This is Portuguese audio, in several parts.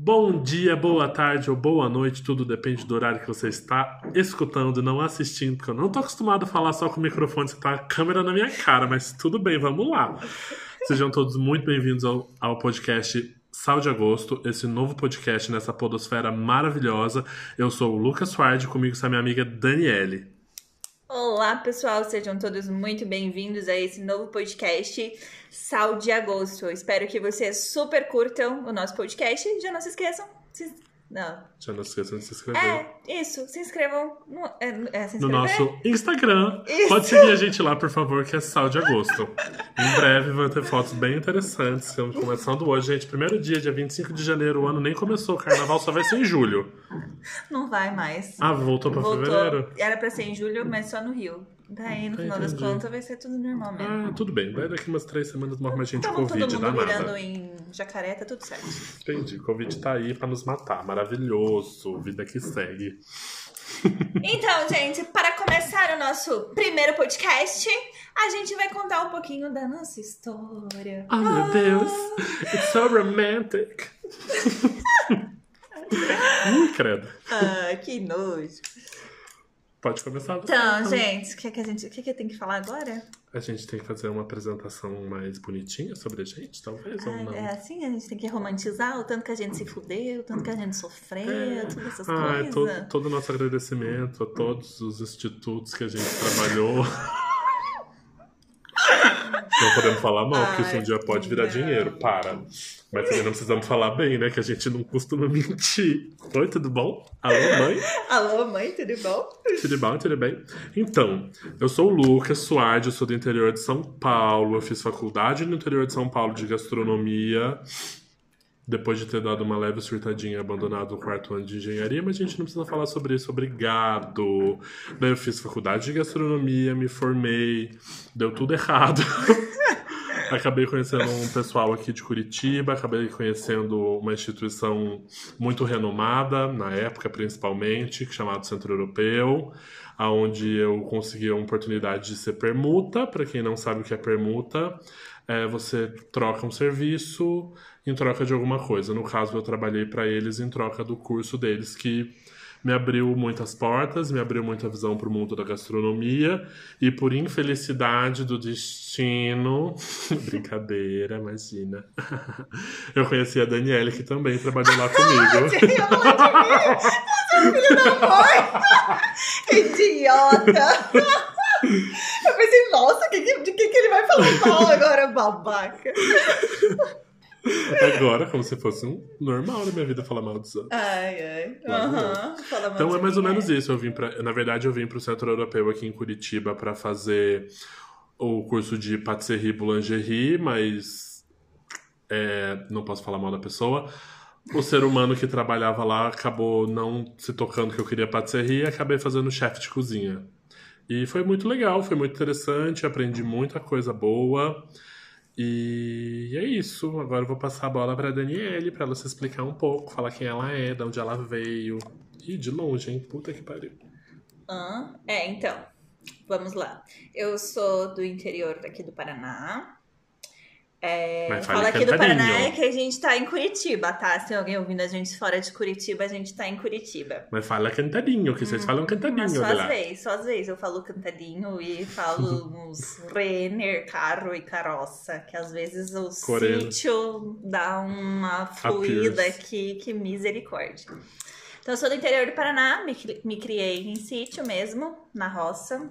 Bom dia, boa tarde ou boa noite, tudo depende do horário que você está escutando, não assistindo, porque eu não tô acostumado a falar só com o microfone, você tá a câmera na minha cara, mas tudo bem, vamos lá. Sejam todos muito bem-vindos ao, ao podcast Sal de Agosto, esse novo podcast nessa podosfera maravilhosa. Eu sou o Lucas Suardi, comigo está minha amiga Daniele. Olá, pessoal, sejam todos muito bem-vindos a esse novo podcast Sal de Agosto. Espero que vocês super curtam o nosso podcast. Já não se esqueçam. Se... Não. Já não se esqueçam de se inscrever. É, isso. Se inscrevam no, é, é, se No nosso Instagram. Isso. Pode seguir a gente lá, por favor, que é Sal de Agosto. em breve vão ter fotos bem interessantes. Estamos começando hoje, gente. Primeiro dia, dia 25 de janeiro. O ano nem começou. O carnaval só vai ser em julho. Não vai mais. Ah, voltou pra Voltou. fevereiro? Era pra ser em julho, mas só no Rio. Daí, no Ah, final das contas, vai ser tudo normal mesmo. Ah, tudo bem. Daí daqui umas três semanas morre mais gente com todo Covid, dá mundo mirando nada. em jacaré, tá tudo certo. Entendi. Covid tá aí pra nos matar. Maravilhoso. Vida que segue. Então, gente, para começar o nosso primeiro podcast, a gente vai contar um pouquinho da nossa história. Oh, meu Deus. It's so romantic. Ui, credo. Ah, que nojo. Pode começar você. Então, gente, o que, que a gente, que, que eu tenho que falar agora? A gente tem que fazer uma apresentação mais bonitinha sobre a gente, talvez, ou não? Ah, é assim, a gente tem que romantizar o tanto que a gente se fudeu, o tanto que a gente sofreu, É. todas essas Ah, é coisas. todo, todo o nosso agradecimento a todos os institutos que a gente trabalhou. Não podemos falar mal, porque isso um dia pode virar não. dinheiro. Para. Mas também não precisamos falar bem, né? Que a gente não costuma mentir. Oi, tudo bom? Alô, mãe? Alô, mãe, tudo bom? Tudo bom, tudo bem? Então, eu sou o Lucas Suardi, eu sou do interior de São Paulo. Eu fiz faculdade no interior de São Paulo de gastronomia. Depois de ter dado uma leve surtadinha e abandonado o quarto ano de engenharia, mas a gente não precisa falar sobre isso, obrigado. Daí eu fiz faculdade de gastronomia, me formei, deu tudo errado. acabei conhecendo um pessoal aqui de Curitiba, acabei conhecendo uma instituição muito renomada, na época principalmente, chamado Centro Europeu, aonde eu consegui a oportunidade de ser permuta. Para quem não sabe o que é permuta, é você troca um serviço em troca de alguma coisa. No caso, eu trabalhei para eles em troca do curso deles, que me abriu muitas portas, me abriu muita visão para o mundo da gastronomia e por infelicidade do destino, brincadeira, imagina. Eu conheci a Daniela que também trabalhou lá comigo. Idiota! Eu pensei, nossa, que, de que, que ele vai falar mal agora, babaca? Agora, como se fosse um normal na minha vida falar mal dos outros. Ai, ai. Aham. Mal Então é mais ou menos é. isso. Eu vim para, na verdade, eu vim para o Centro Europeu aqui em Curitiba para fazer o curso de patisserie boulangerie, mas é, não posso falar mal da pessoa. O ser humano que trabalhava lá acabou não se tocando que eu queria patisserie e acabei fazendo chefe de cozinha. E foi muito legal, foi muito interessante, aprendi muita coisa boa. E é isso. Agora eu vou passar a bola para Daniele para ela se explicar um pouco, falar quem ela é, de onde ela veio. Ih, de longe, hein? Puta que pariu. Hã? É, então, vamos lá. Eu sou do interior daqui do Paraná. É, Mas fala aqui do. Paraná é que a gente tá em Curitiba, tá? Se alguém ouvindo a gente fora de Curitiba, a gente tá em Curitiba. Mas fala cantadinho, que vocês falam Mas cantadinho, só olha às vezes, só às vezes eu falo cantadinho e falo uns Renner, carro e carroça, que às vezes o sítio dá uma fluída aqui, que misericórdia. Então eu sou do interior do Paraná, me, me criei em sítio mesmo, na roça,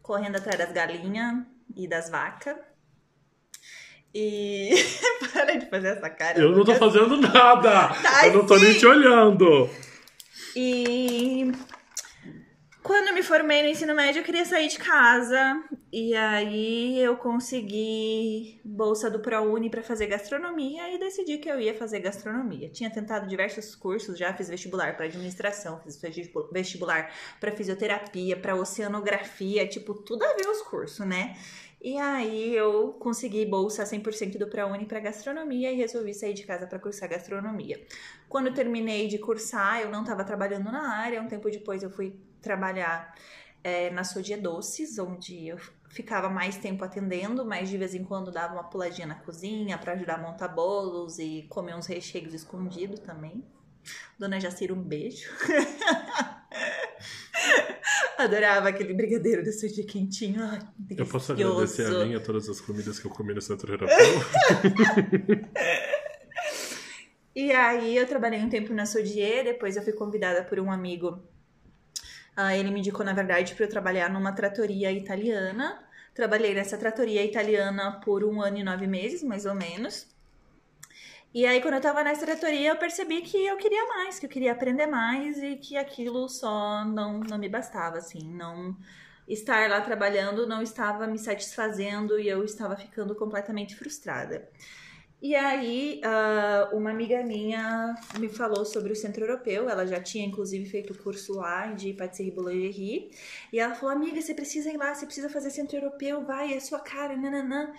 correndo atrás das galinhas e das vacas. E para de fazer essa cara. Eu não tô fazendo nada! Tá eu não tô nem sim. te olhando! E quando eu me formei no ensino médio, eu queria sair de casa. E aí eu consegui bolsa do ProUni para fazer gastronomia e decidi que eu ia fazer gastronomia. Tinha tentado diversos cursos, já fiz vestibular para administração, fiz vestibu- vestibular para fisioterapia, para oceanografia, tipo, tudo a ver os cursos, né? E aí eu consegui bolsa 100% do ProUni para gastronomia e resolvi sair de casa para cursar gastronomia. Quando eu terminei de cursar, eu não estava trabalhando na área. Um tempo depois eu fui trabalhar é, na Sodia Doces, onde eu ficava mais tempo atendendo, mas de vez em quando dava uma puladinha na cozinha para ajudar a montar bolos e comer uns recheios escondidos também. Dona Jacira, um beijo. Adorava aquele brigadeiro do seu dia quentinho. Ai, Eu posso agradecer a mim a todas as comidas que eu comi no Centro Europeu? E aí eu trabalhei um tempo na Sodier, depois eu fui convidada por um amigo. Ah, ele me indicou, na verdade, para eu trabalhar numa tratoria italiana. Trabalhei nessa tratoria italiana por um ano e nove meses, mais ou menos. E aí, quando eu tava nessa tratoria, eu percebi que eu queria mais, que eu queria aprender mais e que aquilo só não, não me bastava, assim. Não estar lá trabalhando não estava me satisfazendo e eu estava ficando completamente frustrada. E aí, ah, uma amiga minha me falou sobre o Centro Europeu. Ela já tinha, inclusive, feito o curso lá de Patisserie Boulangerie. E ela falou: Amiga, você precisa ir lá, você precisa fazer Centro Europeu, vai, é sua cara, nananã.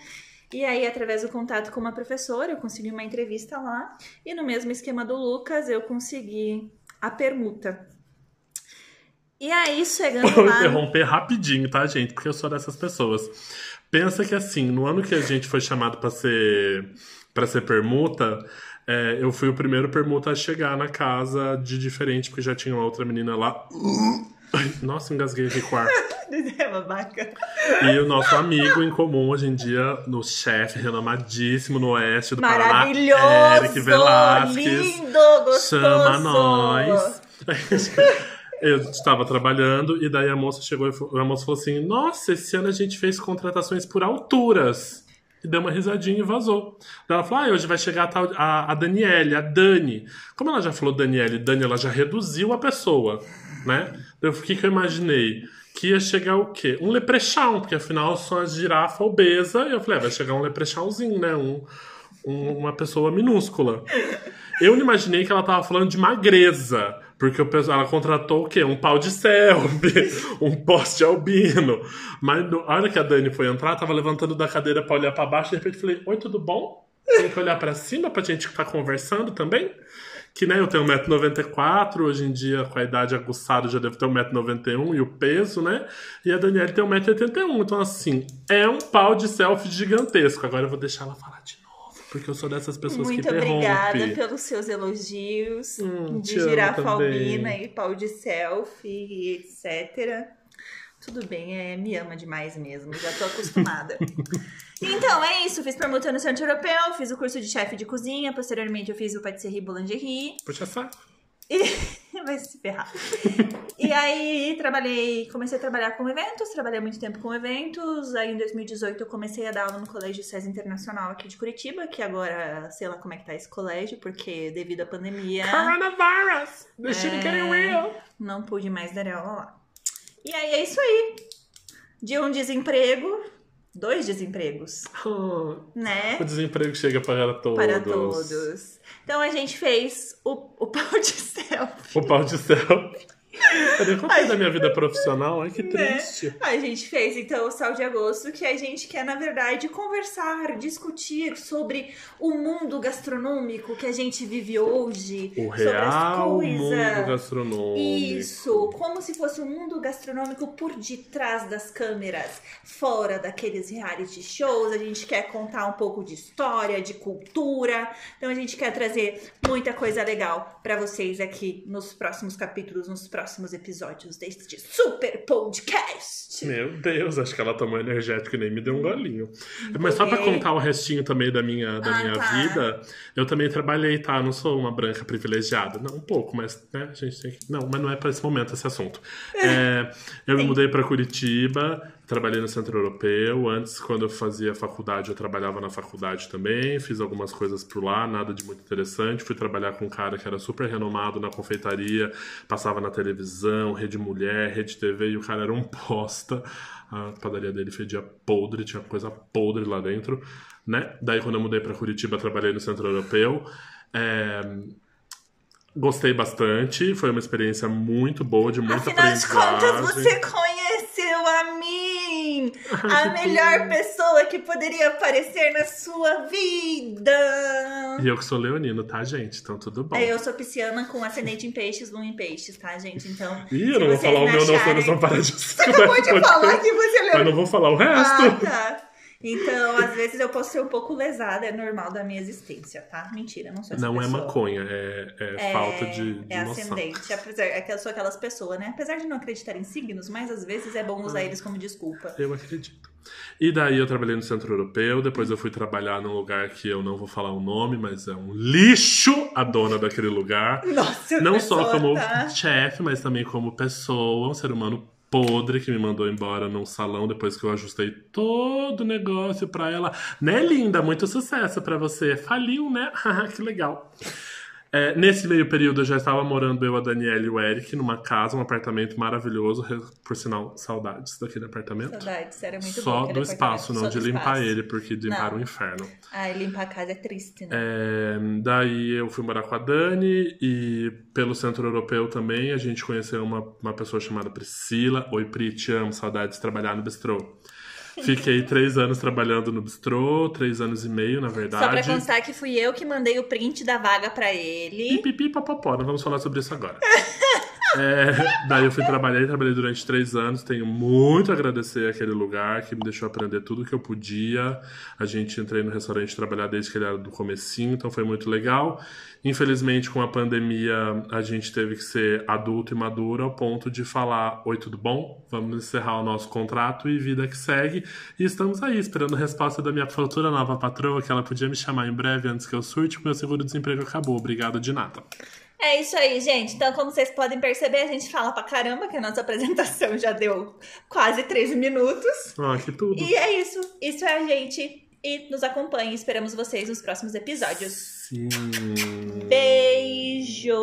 E aí, através do contato com uma professora, eu consegui uma entrevista lá. E no mesmo esquema do Lucas, eu consegui a permuta. E aí, chegando Vou lá. interromper rapidinho, tá, gente? Porque eu sou dessas pessoas. Pensa que assim, no ano que a gente foi chamado pra ser para ser permuta, é, eu fui o primeiro permuta a chegar na casa de diferente, porque já tinha uma outra menina lá. Nossa, engasguei aqui quarto. É babaca. E o nosso amigo em comum hoje em dia, no chefe renomadíssimo no oeste do Paraná! Eric Velasquez. Lindo, gostoso! Chama nós. Eu estava trabalhando e daí a moça chegou e a moça falou assim: Nossa, esse ano a gente fez contratações por alturas. E deu uma risadinha e vazou. Ela falou: Ah, hoje vai chegar a, tal, a, a Daniele, a Dani. Como ela já falou Daniele, Dani, ela já reduziu a pessoa, né? Daí, o que, eu imaginei? Que ia chegar o quê? Um leprechaun, porque afinal eu sou uma girafa obesa. E eu falei: ah, vai chegar um leprechaunzinho, né? Um, um- uma pessoa minúscula. Eu não imaginei que ela tava falando de magreza. Porque o pessoal- ela contratou o quê? Um pau de selfie, um poste albino. Mas no- a hora que a Dani foi entrar, tava levantando da cadeira pra olhar pra baixo. De repente falei: Oi, tudo bom? Tem que olhar pra cima pra gente estar conversando também? Que né, eu tenho 1,94m, hoje em dia, com a idade aguçada, já devo ter 1,91m e o peso, né? E a Daniela tem 1,81m. Então, assim, é um pau de selfie gigantesco. Agora eu vou deixar ela falar porque eu sou dessas pessoas Muito que interrompem. obrigada pelos seus elogios Hum, de te amo girafa também. e pau de selfie e etc. Tudo bem, é, me ama demais mesmo, já tô acostumada. então, é isso. Fiz permuta no Centro Europeu, fiz o curso de chefe de cozinha, posteriormente eu fiz o Patisserie Boulangerie. Puxa saco. E vai se ferrar. e aí trabalhei, comecei a trabalhar com eventos, trabalhei muito tempo com eventos. Aí em 2018 eu comecei a dar aula no Colégio SES Internacional aqui de Curitiba, que agora sei lá como é que tá esse colégio, porque devido à pandemia Coronavirus! The shit É. getting real! não pude mais dar aula lá. E aí é isso aí. De um desemprego, dois desempregos, Oh, né? o desemprego chega para todos. Para todos. Então a gente fez o, o pau de selfie. O pau de selfie. Eu contei da minha vida profissional, ai que Né? triste. A gente fez então o Sal de Agosto, que a gente quer, na verdade, conversar, discutir sobre o mundo gastronômico que a gente vive hoje. O sobre as real coisas. mundo gastronômico. Isso, como se fosse um mundo gastronômico por detrás das câmeras, fora daqueles reality shows. A gente quer contar um pouco de história, de cultura. Então a gente quer trazer muita coisa legal pra vocês aqui nos próximos capítulos, nos próximos episódios deste super podcast. Meu Deus, acho que ela tomou energético e nem me deu um golinho. Mas só pra contar o restinho também da minha, da Ah, minha tá. vida, eu também trabalhei, tá? Não sou uma branca privilegiada. Não, um pouco, mas né, a gente tem que. Não, mas não é pra esse momento esse assunto. É, eu me mudei pra Curitiba, trabalhei no Centro Europeu. Antes, quando eu fazia faculdade, eu trabalhava na faculdade também. Fiz algumas coisas por lá, nada de muito interessante. Fui trabalhar com um cara que era super renomado na confeitaria, passava na televisão, Rede Mulher, Rede TV, e o cara era um posta. A padaria dele fedia podre, tinha coisa podre lá dentro, né? Daí, quando eu mudei pra Curitiba, trabalhei no Centro Europeu. É, Gostei bastante, foi uma experiência muito boa, de muita Afinal de contas, aprendizagem. você A melhor pessoa que poderia aparecer na sua vida! E eu que sou leonino, tá, gente? Então tudo bom. É, eu sou pisciana com ascendente em peixes, lua em peixes, tá, gente? Então. Ih, eu não vou falar o me meu não, senão parar de Você acabou de falar que você leu. Mas não vou falar o resto. Ah, tá. Então, às vezes eu posso ser um pouco lesada, é normal da minha existência, tá? Mentira, não sou essa Não é pessoa. maconha, é, é falta de, de É ascendente, apesar é que eu sou aquelas pessoas, né? Apesar de não acreditar em signos, mas às vezes é bom usar eles como desculpa. Eu acredito. E daí eu trabalhei no Centro Europeu, depois eu fui trabalhar num lugar que eu não vou falar o nome, mas é um lixo a dona daquele lugar. Nossa, Não só como tá- chefe, mas também como pessoa, um ser humano podre que me mandou embora num salão depois que eu ajustei todo o negócio pra ela. Né, linda? Muito sucesso pra você. Faliu, né? que legal. É, nesse meio período eu já estava morando eu, a Daniela e o Eric numa casa, um apartamento maravilhoso. Por sinal, saudades daquele apartamento. Saudades, era muito. Só do espaço, não só de limpar espaço. ele, porque de limpar o inferno. Ai, limpar a casa é triste, né? É, daí eu fui morar com a Dani e pelo Centro Europeu também a gente conheceu uma, uma pessoa chamada Priscila. Oi, Pri, te amo, saudades de trabalhar no bistrô. Fiquei três anos trabalhando no bistrô, três anos e meio, na Só pra verdade. constar que fui eu que mandei o print da vaga pra ele. Pipipi papapó, não vamos falar sobre isso agora. É, daí eu fui trabalhar, trabalhei durante três anos. Tenho muito a agradecer aquele lugar que me deixou aprender tudo que eu podia. A gente entrei no restaurante trabalhar desde que ele era do comecinho, então foi muito legal. Infelizmente, com a pandemia, a gente teve que ser adulto e maduro ao ponto de falar: Oi, tudo bom? Vamos encerrar o nosso contrato e vida que segue. E estamos aí, esperando a resposta da minha futura nova patroa, que ela podia me chamar em breve antes que eu surte, porque meu seguro-desemprego acabou. Obrigado de nada. É isso aí, gente. Então, como vocês podem perceber, a gente fala pra caramba, que a nossa apresentação já deu quase 13 minutos. Ah, que tudo. E é isso. Isso é a gente. E nos acompanhe. Esperamos vocês nos próximos episódios. Sim. Beijo!